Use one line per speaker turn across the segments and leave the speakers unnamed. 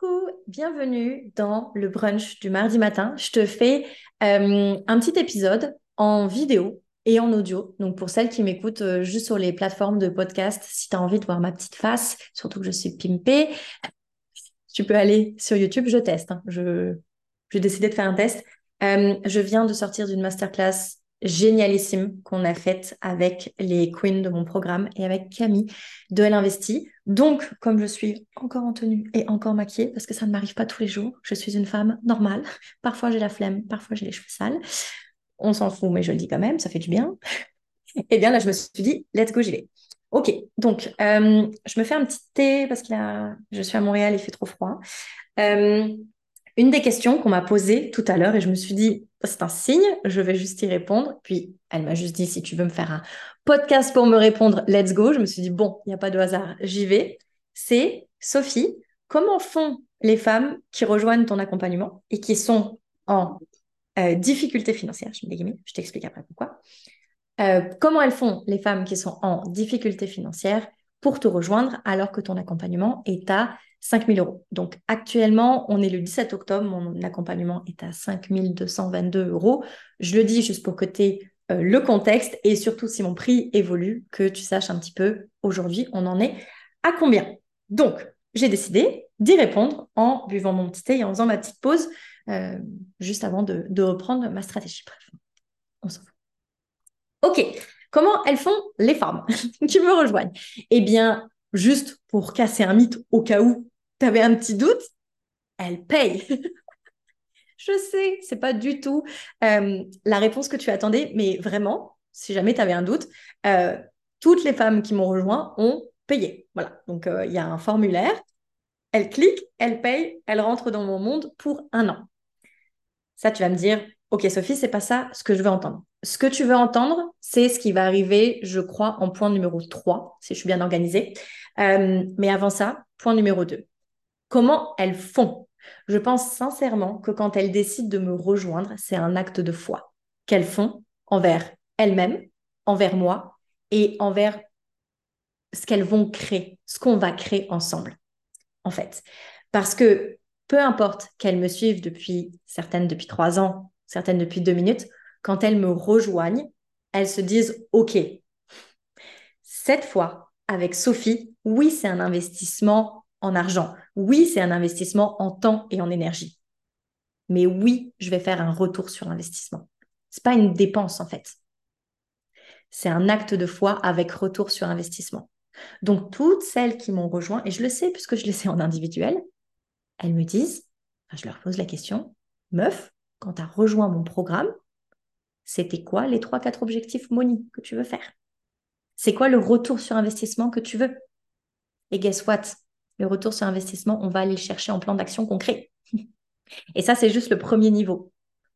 Coucou, bienvenue dans le brunch du mardi matin. Je te fais euh, un petit épisode en vidéo et en audio. Donc pour celles qui m'écoutent euh, juste sur les plateformes de podcast, si tu as envie de voir ma petite face, surtout que je suis pimpée, tu peux aller sur YouTube, je teste. Hein. Je, j'ai décidé de faire un test. Euh, je viens de sortir d'une masterclass génialissime qu'on a faite avec les queens de mon programme et avec Camille de Elle. Donc, comme je suis encore en tenue et encore maquillée, parce que ça ne m'arrive pas tous les jours, je suis une femme normale. Parfois j'ai la flemme, parfois j'ai les cheveux sales. On s'en fout, mais je le dis quand même, ça fait du bien. Et eh bien là, je me suis dit, let's go, j'y vais. Ok, donc euh, je me fais un petit thé parce que je suis à Montréal, il fait trop froid. Euh, une des questions qu'on m'a posées tout à l'heure et je me suis dit, c'est un signe, je vais juste y répondre. Puis elle m'a juste dit, si tu veux me faire un podcast pour me répondre, let's go. Je me suis dit, bon, il n'y a pas de hasard, j'y vais. C'est Sophie, comment font les femmes qui rejoignent ton accompagnement et qui sont en euh, difficulté financière Je t'explique après pourquoi. Euh, comment elles font les femmes qui sont en difficulté financière pour te rejoindre alors que ton accompagnement est à 5 000 euros. Donc actuellement, on est le 17 octobre, mon accompagnement est à 5 222 euros. Je le dis juste pour que tu aies euh, le contexte et surtout si mon prix évolue, que tu saches un petit peu aujourd'hui, on en est à combien. Donc, j'ai décidé d'y répondre en buvant mon petit thé et en faisant ma petite pause euh, juste avant de, reprendre ma stratégie. Bref, on s'en fout. Ok, comment elles font les femmes qui me rejoignent Eh bien, juste pour casser un mythe au cas où tu un petit doute, elle paye. je sais, c'est pas du tout euh, la réponse que tu attendais, mais vraiment, si jamais tu avais un doute, euh, toutes les femmes qui m'ont rejoint ont payé. Voilà, donc euh, il y a un formulaire, elle clique, elle paye, elle rentre dans mon monde pour un an. Ça, tu vas me dire, ok Sophie, c'est pas ça ce que je veux entendre. Ce que tu veux entendre, c'est ce qui va arriver, je crois, en point numéro 3, si je suis bien organisée. mais avant ça, point numéro 2 comment elles font? Je pense sincèrement que quand elles décident de me rejoindre, c'est un acte de foi qu'elles font envers elles-mêmes, envers moi et envers ce qu'elles vont créer, ce qu'on va créer ensemble, en fait. Parce que peu importe qu'elles me suivent depuis, certaines depuis trois ans, certaines depuis deux minutes, quand elles me rejoignent, elles se disent, OK, cette fois, avec Sophie, oui, c'est un investissement en argent. Oui, c'est un investissement en temps et en énergie. Mais oui, je vais faire un retour sur investissement. C'est pas une dépense en fait. C'est un acte de foi avec retour sur investissement. Donc toutes celles qui m'ont rejoint, et je le sais puisque je le sais en individuel, elles me disent, je leur pose la question, meuf, quand tu as rejoint mon programme, c'était quoi les trois, quatre objectifs Moni que tu veux faire? C'est quoi le retour sur investissement que tu veux? Et guess what? Le retour sur investissement, on va aller le chercher en plan d'action concret. Et ça, c'est juste le premier niveau.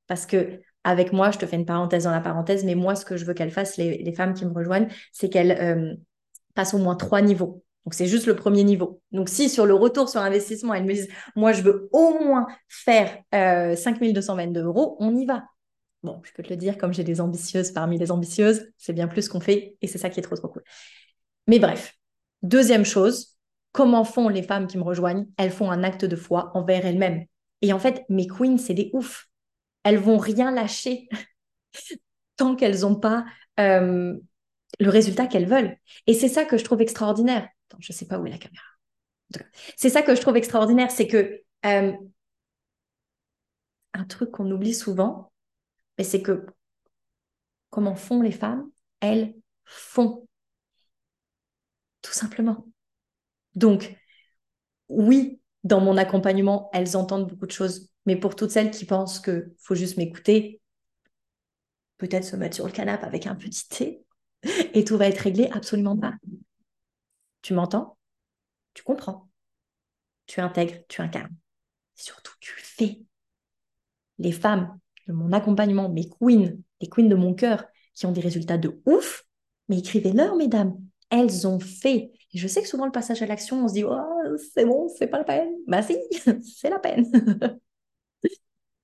Parce que avec moi, je te fais une parenthèse dans la parenthèse, mais moi, ce que je veux qu'elles fassent, les, femmes qui me rejoignent, c'est qu'elles euh, passent au moins trois niveaux. Donc, c'est juste le premier niveau. Donc, si sur le retour sur investissement, elles me disent, moi, je veux au moins faire euh, 5222 euros, on y va. Bon, je peux te le dire, comme j'ai des ambitieuses parmi les ambitieuses, c'est bien plus qu'on fait et c'est ça qui est trop, trop cool. Mais bref, deuxième chose, Comment font les femmes qui me rejoignent? Elles font un acte de foi envers elles-mêmes. Et en fait, mes queens, c'est des oufs. Elles vont rien lâcher tant qu'elles n'ont pas euh, le résultat qu'elles veulent. Et c'est ça que je trouve extraordinaire. je ne sais pas où est la caméra. C'est ça que je trouve extraordinaire, c'est que euh, un truc qu'on oublie souvent, mais c'est que comment font les femmes? Elles font. Tout simplement. Donc, oui, dans mon accompagnement, elles entendent beaucoup de choses. Mais pour toutes celles qui pensent qu'il faut juste m'écouter, peut-être se mettre sur le canapé avec un petit thé et tout va être réglé, absolument pas. Tu m'entends? Tu comprends Tu intègres, tu incarnes. surtout, tu fais. Les femmes de mon accompagnement, mes queens, les queens de mon cœur, qui ont des résultats de ouf, mais écrivez-leur, mesdames. Elles ont fait je sais que souvent, le passage à l'action, on se dit, oh, c'est bon, c'est pas la peine. Bah si, c'est la peine.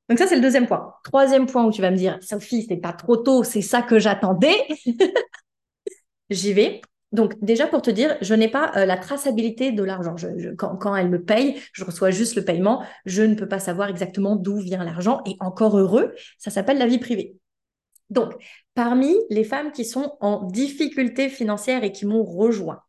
Donc ça, c'est le deuxième point. Troisième point où tu vas me dire, Sophie, c'est pas trop tôt, c'est ça que j'attendais. J'y vais. Donc, déjà pour te dire, je n'ai pas euh, la traçabilité de l'argent. quand, elle me paye, je reçois juste le paiement. Je ne peux pas savoir exactement d'où vient l'argent. Et encore heureux, ça s'appelle la vie privée. Donc, parmi les femmes qui sont en difficulté financière et qui m'ont rejoint,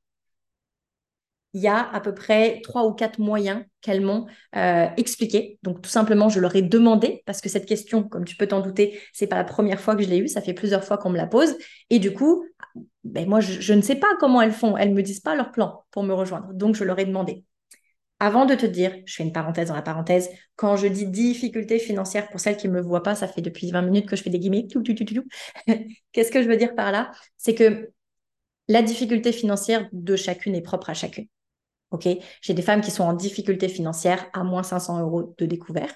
il y a à peu près trois ou quatre moyens qu'elles m'ont euh, expliqué. Donc tout simplement, je leur ai demandé parce que cette question, comme tu peux t'en douter, c'est pas la première fois que je l'ai eue, ça fait plusieurs fois qu'on me la pose. Et du coup, ben moi, je, ne sais pas comment elles font. Elles me disent pas leur plan pour me rejoindre. Donc je leur ai demandé. Avant de te dire, je fais une parenthèse dans la parenthèse, quand je dis difficulté financière, pour celles qui ne me voient pas, ça fait depuis 20 minutes que je fais des guillemets. Qu'est-ce que je veux dire par là? C'est que la difficulté financière de chacune est propre à chacune. Ok, j'ai des femmes qui sont en difficulté financière à moins 500 euros de découvert.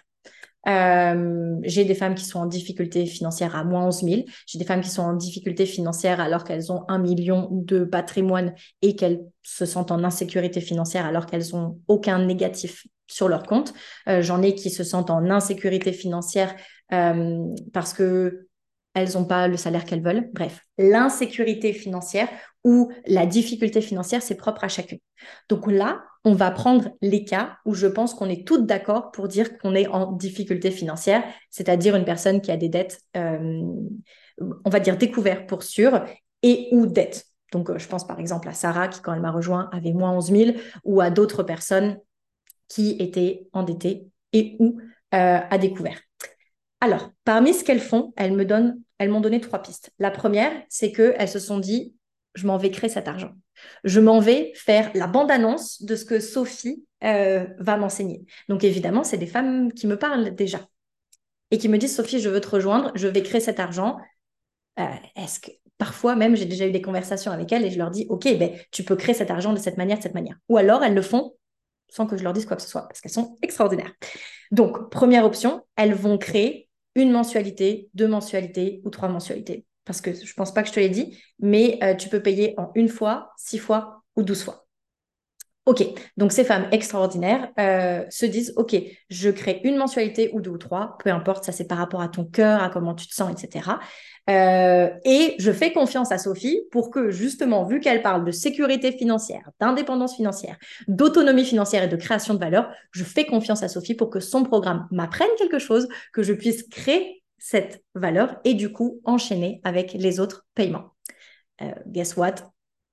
Euh, j'ai des femmes qui sont en difficulté financière à moins 11 000. J'ai des femmes qui sont en difficulté financière alors qu'elles ont un million de patrimoine et qu'elles se sentent en insécurité financière alors qu'elles ont aucun négatif sur leur compte. Euh, j'en ai qui se sentent en insécurité financière euh, parce que elles n'ont pas le salaire qu'elles veulent. Bref, l'insécurité financière ou la difficulté financière, c'est propre à chacune. Donc là, on va prendre les cas où je pense qu'on est toutes d'accord pour dire qu'on est en difficulté financière, c'est-à-dire une personne qui a des dettes, euh, on va dire découvertes pour sûr, et ou dettes. Donc euh, je pense par exemple à Sarah qui, quand elle m'a rejoint, avait moins 11 000, ou à d'autres personnes qui étaient endettées et ou euh, à découvert. Alors, parmi ce qu'elles font, elles me donnent elles m'ont donné trois pistes. La première, c'est qu'elles se sont dit, je m'en vais créer cet argent. Je m'en vais faire la bande-annonce de ce que Sophie euh, va m'enseigner. Donc évidemment, c'est des femmes qui me parlent déjà et qui me disent, Sophie, je veux te rejoindre, je vais créer cet argent. Euh, est-ce que parfois même, j'ai déjà eu des conversations avec elles et je leur dis, OK, ben, tu peux créer cet argent de cette manière, de cette manière. Ou alors, elles le font sans que je leur dise quoi que ce soit, parce qu'elles sont extraordinaires. Donc, première option, elles vont créer une mensualité, deux mensualités ou trois mensualités. Parce que je ne pense pas que je te l'ai dit, mais euh, tu peux payer en une fois, six fois ou douze fois. Ok, donc ces femmes extraordinaires euh, se disent, ok, je crée une mensualité ou deux ou trois, peu importe, ça c'est par rapport à ton cœur, à comment tu te sens, etc. Euh, et je fais confiance à Sophie pour que justement, vu qu'elle parle de sécurité financière, d'indépendance financière, d'autonomie financière et de création de valeur, je fais confiance à Sophie pour que son programme m'apprenne quelque chose, que je puisse créer cette valeur et du coup enchaîner avec les autres paiements. Euh, guess what?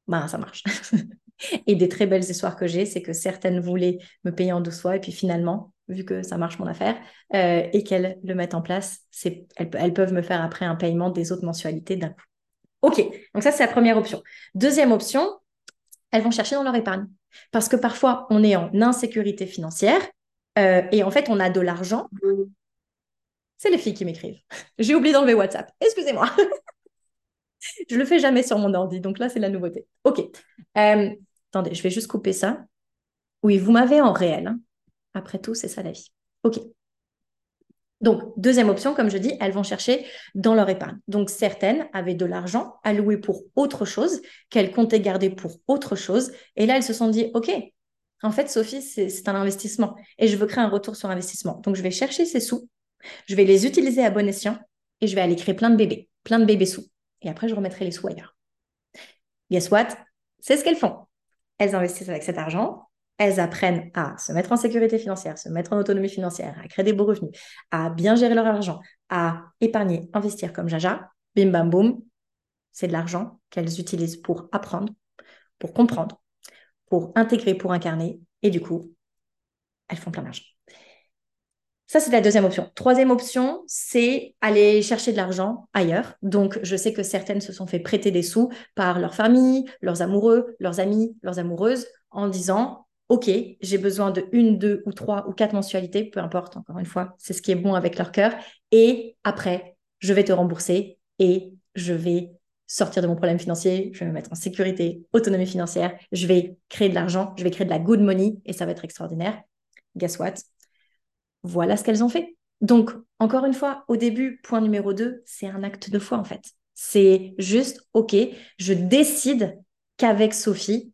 Ben, ça marche. Et des très belles histoires que j'ai, c'est que certaines voulaient me payer en deux fois et puis finalement, vu que ça marche mon affaire euh, et qu'elles le mettent en place, elles, peuvent me faire après un paiement des autres mensualités d'un coup. Ok, donc ça c'est la première option. Deuxième option, elles vont chercher dans leur épargne. Parce que parfois, on est en insécurité financière euh, et en fait, on a de l'argent. C'est les filles qui m'écrivent. J'ai oublié d'enlever WhatsApp. Excusez-moi. je le fais jamais sur mon ordi, donc là, c'est la nouveauté. OK. Euh, Attendez, je vais juste couper ça. Oui, vous m'avez en réel. Hein. Après tout, c'est ça la vie. OK. Donc, deuxième option, comme je dis, elles vont chercher dans leur épargne. Donc, certaines avaient de l'argent alloué pour autre chose, qu'elles comptaient garder pour autre chose. Et là, elles se sont dit, OK, en fait, Sophie, c'est un investissement et je veux créer un retour sur investissement. Donc, je vais chercher ces sous, je vais les utiliser à bon escient et je vais aller créer plein de bébés, plein de bébés sous. Et après, je remettrai les sous ailleurs. Guess what? C'est ce qu'elles font elles investissent avec cet argent, elles apprennent à se mettre en sécurité financière, se mettre en autonomie financière, à créer des beaux revenus, à bien gérer leur argent, à épargner, investir comme Jaja, bim bam boum, c'est de l'argent qu'elles utilisent pour apprendre, pour comprendre, pour intégrer, pour incarner, et du coup, elles font plein d'argent. Ça, c'est la deuxième option. Troisième option, c'est aller chercher de l'argent ailleurs. Donc, je sais que certaines se sont fait prêter des sous par leur famille, leurs amoureux, leurs amis, leurs amoureuses, en disant, OK, j'ai besoin de une, deux ou trois ou quatre mensualités, peu importe, encore une fois, c'est ce qui est bon avec leur cœur. Et après, je vais te rembourser et je vais sortir de mon problème financier, je vais me mettre en sécurité, autonomie financière, je vais créer de l'argent, je vais créer de la good money et ça va être extraordinaire. Guess what? Voilà ce qu'elles ont fait. Donc, encore une fois, au début, point numéro 2, c'est un acte de foi en fait. C'est juste, OK, je décide qu'avec Sophie,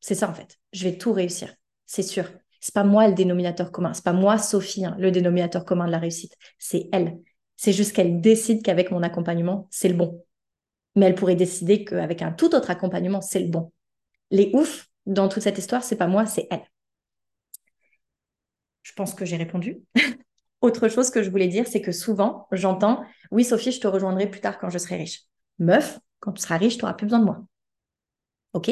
c'est ça en fait, je vais tout réussir, c'est sûr. C'est pas moi le dénominateur commun, c'est pas moi Sophie hein, le dénominateur commun de la réussite, c'est elle. C'est juste qu'elle décide qu'avec mon accompagnement, c'est le bon. Mais elle pourrait décider qu'avec un tout autre accompagnement, c'est le bon. Les ouf dans toute cette histoire, c'est pas moi, c'est elle. Je pense que j'ai répondu. Autre chose que je voulais dire, c'est que souvent, j'entends Oui, Sophie, je te rejoindrai plus tard quand je serai riche. Meuf, quand tu seras riche, tu n'auras plus besoin de moi. OK?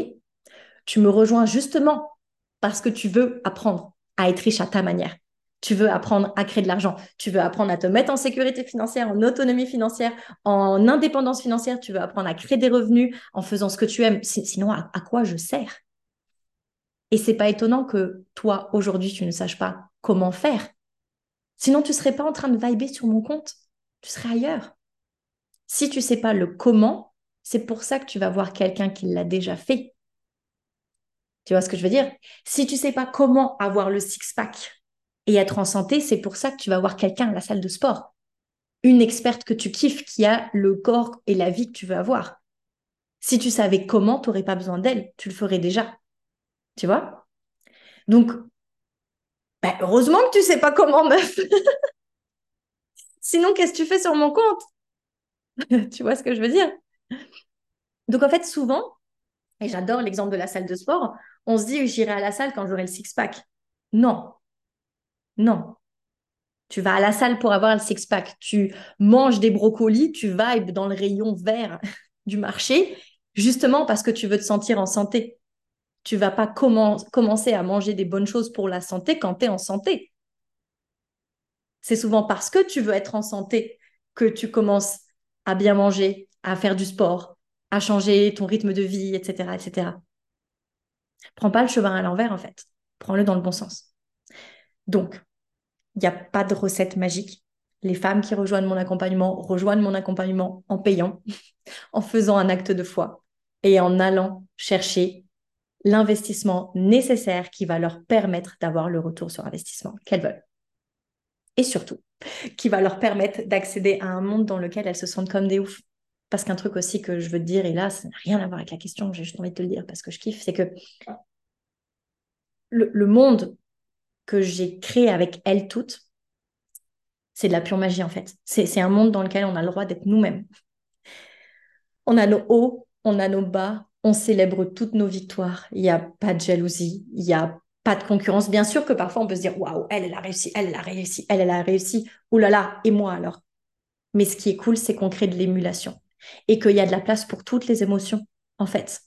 Tu me rejoins justement parce que tu veux apprendre à être riche à ta manière. Tu veux apprendre à créer de l'argent. Tu veux apprendre à te mettre en sécurité financière, en autonomie financière, en indépendance financière. Tu veux apprendre à créer des revenus en faisant ce que tu aimes. Sinon, à, quoi je sers? Et c'est pas étonnant que toi, aujourd'hui, tu ne saches pas comment faire. Sinon, tu serais pas en train de vibrer sur mon compte. Tu serais ailleurs. Si tu sais pas le comment, c'est pour ça que tu vas voir quelqu'un qui l'a déjà fait. Tu vois ce que je veux dire? Si tu sais pas comment avoir le six-pack et être en santé, c'est pour ça que tu vas voir quelqu'un à la salle de sport. Une experte que tu kiffes qui a le corps et la vie que tu veux avoir. Si tu savais comment, tu n'aurais pas besoin d'elle, tu le ferais déjà. Tu vois? Donc, bah, heureusement que tu sais pas comment, meuf. Sinon, qu'est-ce que tu fais sur mon compte? Tu vois ce que je veux dire? Donc, en fait, souvent, et j'adore l'exemple de la salle de sport, on se dit, j'irai à la salle quand j'aurai le six-pack. Non, non. Tu vas à la salle pour avoir le six-pack. Tu manges des brocolis, tu vibes dans le rayon vert du marché, justement parce que tu veux te sentir en santé. Tu vas pas commencer à manger des bonnes choses pour la santé quand tu es en santé. C'est souvent parce que tu veux être en santé que tu commences à bien manger, à faire du sport, à changer ton rythme de vie, etc., etc. Prends pas le chemin à l'envers, en fait. Prends-le dans le bon sens. Donc, il n'y a pas de recette magique. Les femmes qui rejoignent mon accompagnement rejoignent mon accompagnement en payant, en faisant un acte de foi et en allant chercher l'investissement nécessaire qui va leur permettre d'avoir le retour sur investissement qu'elles veulent. Et surtout, qui va leur permettre d'accéder à un monde dans lequel elles se sentent comme des oufs. Parce qu'un truc aussi que je veux te dire, et là, ça n'a rien à voir avec la question, j'ai juste envie de te le dire parce que je kiffe, c'est que le monde que j'ai créé avec elles toutes, c'est de la pure magie en fait. C'est un monde dans lequel on a le droit d'être nous-mêmes. On a nos hauts, on a nos bas, on célèbre toutes nos victoires. Il n'y a pas de jalousie, il n'y a pas de concurrence. Bien sûr que parfois on peut se dire waouh, elle, a réussi, elle, a réussi, elle, elle a réussi. Ouh là là, et moi alors? Mais ce qui est cool, c'est qu'on crée de l'émulation et qu'il y a de la place pour toutes les émotions en fait.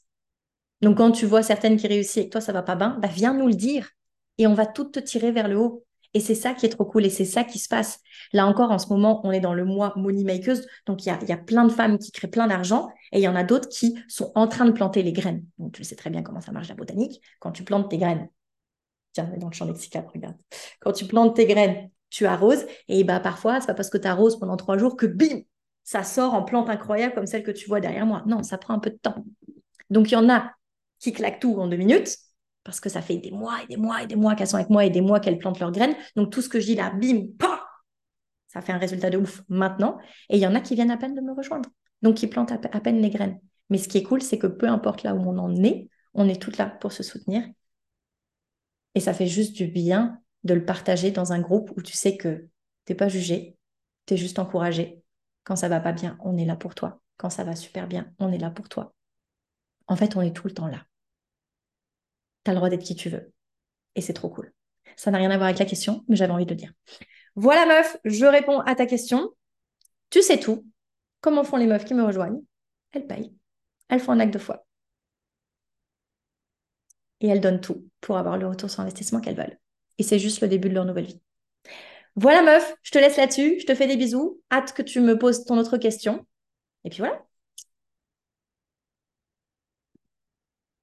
Donc quand tu vois certaines qui réussissent et que toi ça va pas bien, bah viens nous le dire et on va toutes te tirer vers le haut. Et c'est ça qui est trop cool et c'est ça qui se passe. Là encore, en ce moment, on est dans le mois Money Makers. Donc, il y a, plein de femmes qui créent plein d'argent et il y en a d'autres qui sont en train de planter les graines. Donc, tu sais très bien comment ça marche la botanique. Quand tu plantes tes graines, tiens, dans le champ lexical, regarde. Quand tu plantes tes graines, tu arroses et bah, parfois, c'est pas parce que tu arroses pendant trois jours que bim, ça sort en plante incroyable comme celle que tu vois derrière moi. Non, ça prend un peu de temps. Donc, il y en a qui claquent tout en deux minutes parce que ça fait des mois et des mois et des mois qu'elles sont avec moi et des mois qu'elles plantent leurs graines. Donc tout ce que je dis là, bim, pa ça fait un résultat de ouf maintenant. Et il y en a qui viennent à peine de me rejoindre, donc qui plantent à, peine les graines. Mais ce qui est cool, c'est que peu importe là où on en est, on est toutes là pour se soutenir. Et ça fait juste du bien de le partager dans un groupe où tu sais que tu n'es pas jugé, tu es juste encouragé. Quand ça va pas bien, on est là pour toi. Quand ça va super bien, on est là pour toi. En fait, on est tout le temps là tu le droit d'être qui tu veux. Et c'est trop cool. Ça n'a rien à voir avec la question, mais j'avais envie de le dire. Voilà, meuf, je réponds à ta question. Tu sais tout. Comment font les meufs qui me rejoignent? Elles payent. Elles font un acte de foi. Et elles donnent tout pour avoir le retour sur investissement qu'elles veulent. Et c'est juste le début de leur nouvelle vie. Voilà, meuf, je te laisse là-dessus. Je te fais des bisous. Hâte que tu me poses ton autre question. Et puis voilà.